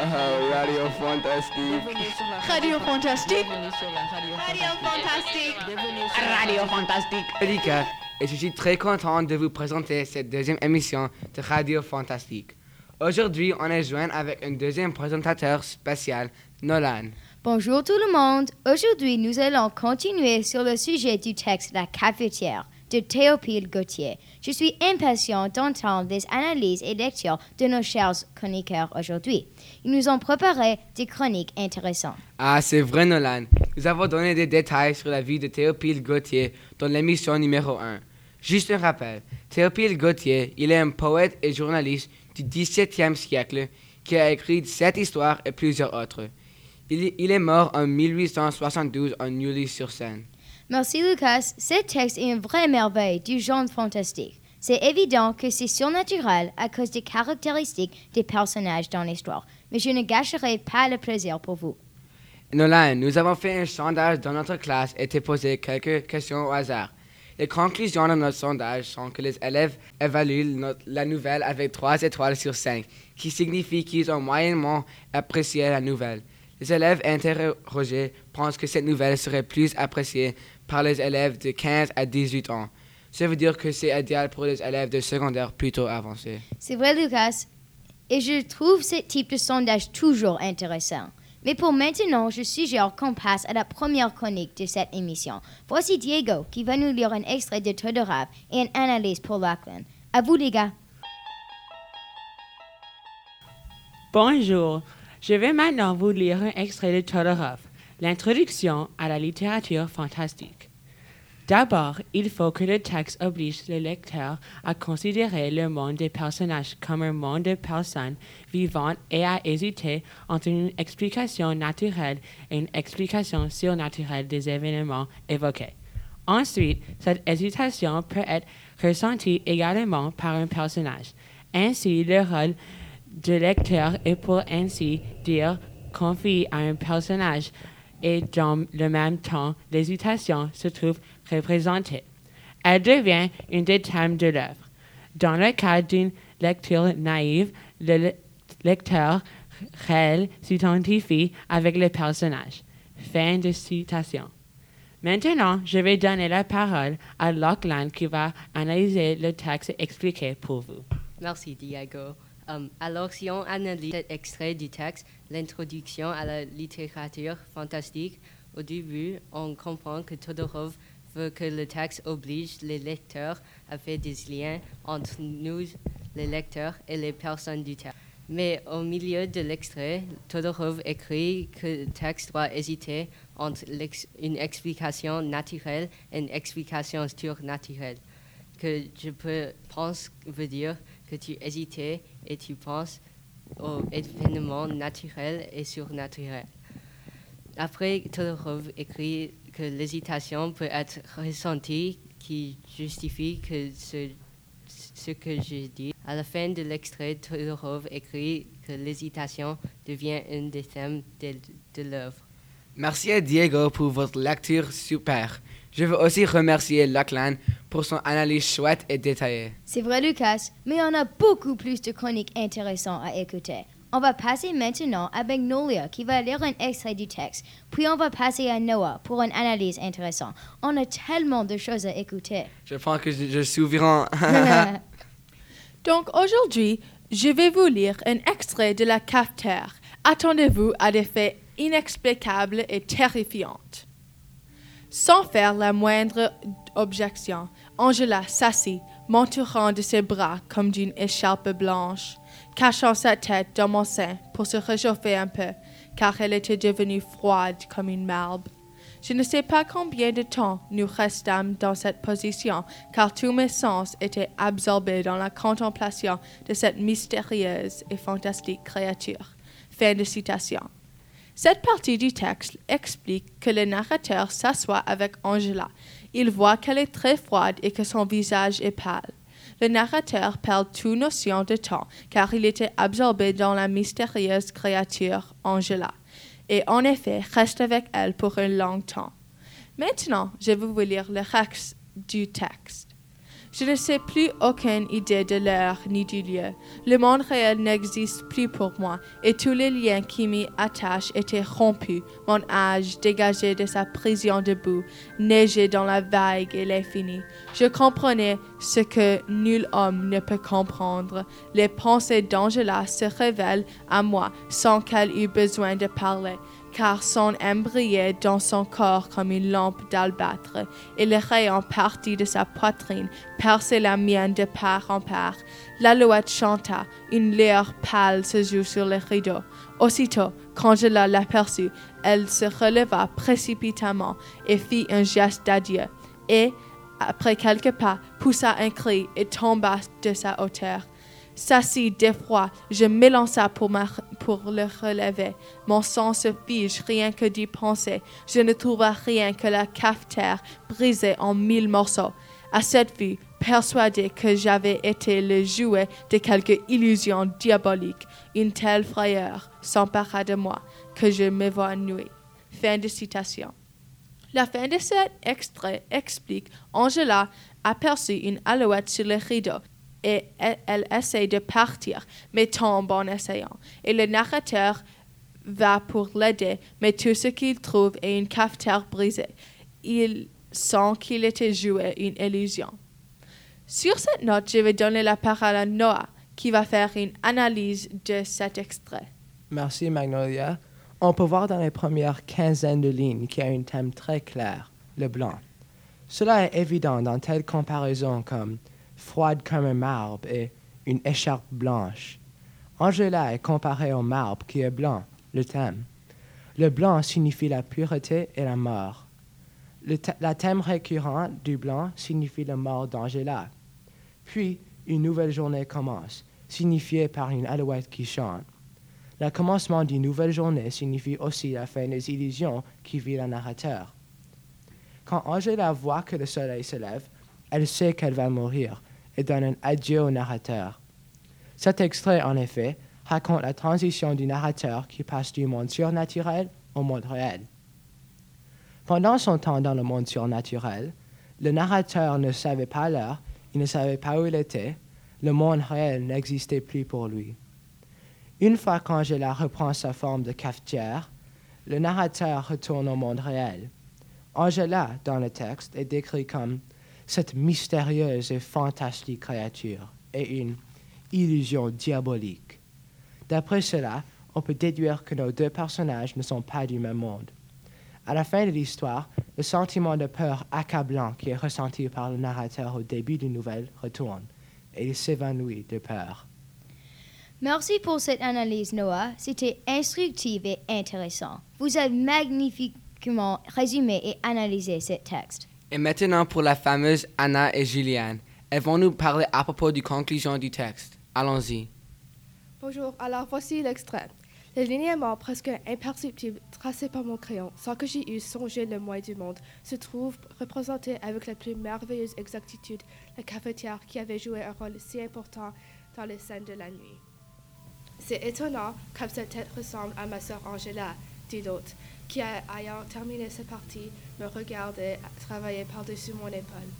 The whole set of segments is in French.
Radio Fantastique. Radio Fantastique. Radio Fantastique. Radio Fantastique. Erika, et je suis très content de vous présenter cette deuxième émission de Radio Fantastique. Aujourd'hui, on est joint avec un deuxième présentateur spécial, Nolan. Bonjour tout le monde. Aujourd'hui, nous allons continuer sur le sujet du texte La cafetière de Théophile Gauthier. Je suis impatient d'entendre les analyses et lectures de nos chers chroniqueurs aujourd'hui. Ils nous ont préparé des chroniques intéressantes. Ah, c'est vrai, Nolan. Nous avons donné des détails sur la vie de Théophile Gauthier dans l'émission numéro 1. Juste un rappel, Théophile Gauthier, il est un poète et journaliste du 17e siècle qui a écrit cette histoire et plusieurs autres. Il, il est mort en 1872 en Neuilly-sur-Seine. Merci Lucas. Ce texte est une vraie merveille du genre fantastique. C'est évident que c'est surnaturel à cause des caractéristiques des personnages dans l'histoire, mais je ne gâcherai pas le plaisir pour vous. Nolan, nous avons fait un sondage dans notre classe et t'ai posé quelques questions au hasard. Les conclusions de notre sondage sont que les élèves évaluent la nouvelle avec 3 étoiles sur 5, qui signifie qu'ils ont moyennement apprécié la nouvelle. Les élèves interrogés pensent que cette nouvelle serait plus appréciée par les élèves de 15 à 18 ans. Ça veut dire que c'est idéal pour les élèves de secondaire plutôt avancés. C'est vrai Lucas, et je trouve ce type de sondage toujours intéressant. Mais pour maintenant, je suggère qu'on passe à la première chronique de cette émission. Voici Diego qui va nous lire un extrait de Todorov et une analyse pour Lachlan. À vous les gars. Bonjour. Je vais maintenant vous lire un extrait de Todorov, l'introduction à la littérature fantastique. D'abord, il faut que le texte oblige le lecteur à considérer le monde des personnages comme un monde de personnes vivantes et à hésiter entre une explication naturelle et une explication surnaturelle des événements évoqués. Ensuite, cette hésitation peut être ressentie également par un personnage. Ainsi, le rôle de lecteur est pour ainsi dire confié à un personnage et dans le même temps, l'hésitation se trouve représentée. Elle devient une des thèmes de l'œuvre. Dans le cas d'une lecture naïve, le le- lecteur réel s'identifie avec le personnage. Fin de citation. Maintenant, je vais donner la parole à Lachlan qui va analyser le texte et expliquer pour vous. Merci, Diego. Um, alors, si on analyse cet extrait du texte, l'introduction à la littérature fantastique, au début, on comprend que Todorov veut que le texte oblige les lecteurs à faire des liens entre nous, les lecteurs, et les personnes du texte. Mais au milieu de l'extrait, Todorov écrit que le texte doit hésiter entre une explication naturelle et une explication surnaturelle que je pense veut dire que tu hésitais et tu penses aux événements naturels et surnaturels. Après, Todorov écrit que l'hésitation peut être ressentie qui justifie que ce, que je dis. À la fin de l'extrait, Todorov écrit que l'hésitation devient un des thèmes de, de l'œuvre. Merci à Diego pour votre lecture super. Je veux aussi remercier Lachlan pour son analyse chouette et détaillée. C'est vrai Lucas, mais on a beaucoup plus de chroniques intéressantes à écouter. On va passer maintenant avec Nolia qui va lire un extrait du texte. Puis on va passer à Noah pour une analyse intéressante. On a tellement de choses à écouter. Je pense que je, je suis souverain. Donc aujourd'hui, je vais vous lire un extrait de la cafetière. Attendez-vous à des faits inexplicables et terrifiants. Sans faire la moindre objection, Angela s'assit, m'entourant de ses bras comme d'une écharpe blanche, cachant sa tête dans mon sein pour se réchauffer un peu, car elle était devenue froide comme une marbre. Je ne sais pas combien de temps nous restâmes dans cette position, car tous mes sens étaient absorbés dans la contemplation de cette mystérieuse et fantastique créature. Fin de citation. Cette partie du texte explique que le narrateur s'assoit avec Angela. Il voit qu'elle est très froide et que son visage est pâle. Le narrateur perd toute notion de temps car il était absorbé dans la mystérieuse créature Angela et en effet reste avec elle pour un long temps. Maintenant, je vais vous lire le reste du texte. Je ne sais plus aucune idée de l'heure ni du lieu. Le monde réel n'existe plus pour moi et tous les liens qui m'y attachent étaient rompus. Mon âge, dégagé de sa prison debout, neigeait dans la vague et l'infini. Je comprenais ce que nul homme ne peut comprendre. Les pensées d'Angela se révèlent à moi sans qu'elle eût besoin de parler car son âme brillait dans son corps comme une lampe d'albâtre, et les rayons partis de sa poitrine perçaient la mienne de part en part. L'alouette chanta, une lueur pâle se joue sur les rideaux. Aussitôt, quand je l'aperçus, elle se releva précipitamment et fit un geste d'adieu, et, après quelques pas, poussa un cri et tomba de sa hauteur. S'assis d'effroi, je m'élança pour, le relever. Mon sang se fige rien que d'y penser. Je ne trouva rien que la cafetière brisée en mille morceaux. À cette vue, persuadé que j'avais été le jouet de quelque illusion diabolique, une telle frayeur s'empara de moi que je m'évanouis. Fin de citation. La fin de cet extrait explique Angela aperçut une alouette sur le rideau et elle, elle essaie de partir, mais tombe en essayant. Et le narrateur va pour l'aider, mais tout ce qu'il trouve est une cafetière brisée. Il sent qu'il était joué une illusion. Sur cette note, je vais donner la parole à Noah, qui va faire une analyse de cet extrait. Merci Magnolia. On peut voir dans les premières quinzaines de lignes qu'il y a un thème très clair, le blanc. Cela est évident dans telle comparaison comme froide comme un marbre et une écharpe blanche. Angela est comparée au marbre qui est blanc, le thème. Le blanc signifie la pureté et la mort. Le la thème récurrent du blanc signifie la mort d'Angela. Puis, une nouvelle journée commence, signifiée par une alouette qui chante. Le commencement d'une nouvelle journée signifie aussi la fin des illusions qui vit le narrateur. Quand Angela voit que le soleil se lève, elle sait qu'elle va mourir et donne un adieu au narrateur. Cet extrait, en effet, raconte la transition du narrateur qui passe du monde surnaturel au monde réel. Pendant son temps dans le monde surnaturel, le narrateur ne savait pas l'heure, il ne savait pas où il était, le monde réel n'existait plus pour lui. Une fois qu'Angela reprend sa forme de cafetière, le narrateur retourne au monde réel. Angela, dans le texte, est décrit comme cette mystérieuse et fantastique créature et une illusion diabolique. D'après cela, on peut déduire que nos deux personnages ne sont pas du même monde. À la fin de l'histoire, le sentiment de peur accablant qui est ressenti par le narrateur au début d'une nouvelle retourne et il s'évanouit de peur. Merci pour cette analyse, Noah. C'était instructif et intéressant. Vous avez magnifiquement résumé et analysé ce texte. Et maintenant pour la fameuse Anna et Juliane. Elles vont nous parler à propos du conclusion du texte. Allons-y. Bonjour, alors voici l'extrait. Les linéaments presque imperceptibles tracés par mon crayon, sans que j'y eusse songé le moins du monde, se trouvent représentés avec la plus merveilleuse exactitude la cafetière qui avait joué un rôle si important dans les scènes de la nuit. C'est étonnant comme cette tête ressemble à ma sœur Angela, dit l'autre, qui, ayant terminé sa partie, me regardait travailler par-dessus mon épaule.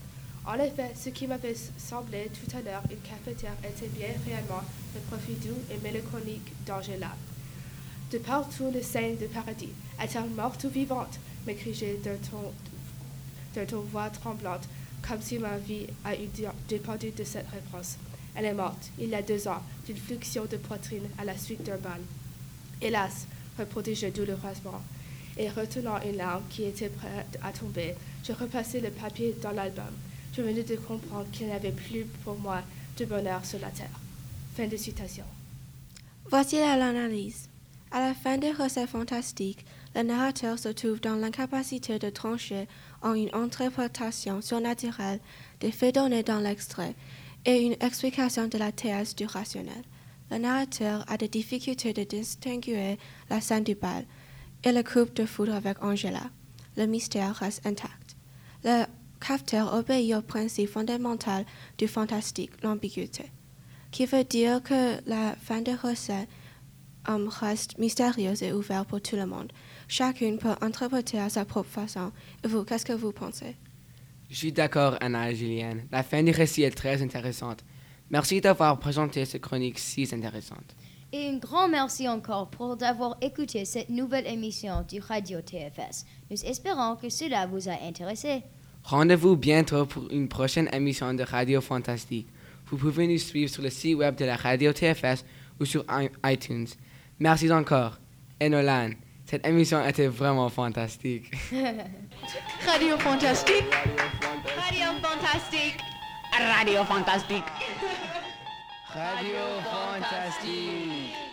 En effet, ce qui m'avait semblé tout à l'heure une cafetière était bien réellement le profil doux et mélancolique d'Angela. De partout les scènes de paradis, est-elle morte ou vivante? ton voix tremblante, comme si ma vie a eu dé- dépendu de cette réponse. Elle est morte, il y a deux ans, d'une fluxion de poitrine à la suite d'un bal. Hélas, répondis-je douloureusement, et retenant une larme qui était prête à tomber, je repassai le papier dans l'album. Je venais de comprendre qu'il n'y avait plus pour moi de bonheur sur la terre. Fin de citation. Voici l'analyse. À la fin des recettes fantastiques, le narrateur se trouve dans l'incapacité de trancher en une interprétation surnaturelle des faits donnés dans l'extrait et une explication de la thèse du rationnel. Le narrateur a des difficultés de distinguer la scène du bal et le couple de foudre avec Angela. Le mystère reste intact. Le cafetière obéit au principe fondamental du fantastique, l'ambiguïté, qui veut dire que la fin des recettes um, reste mystérieuse et ouverte pour tout le monde. Chacune peut interpréter à sa propre façon. Et vous, qu'est-ce que vous pensez? Je suis d'accord, Anna et Julienne. La fin du récit est très intéressante. Merci d'avoir présenté cette chronique si intéressante. Et un grand merci encore pour d'avoir écouté cette nouvelle émission du Radio TFS. Nous espérons que cela vous a intéressé. Rendez-vous bientôt pour une prochaine émission de Radio Fantastique. Vous pouvez nous suivre sur le site web de la Radio TFS ou sur iTunes. Merci encore. Et Nolan, cette émission était vraiment fantastique. Radio Fantastique. Radio Fantastique. Radio Fantastique. Radio Fantastique.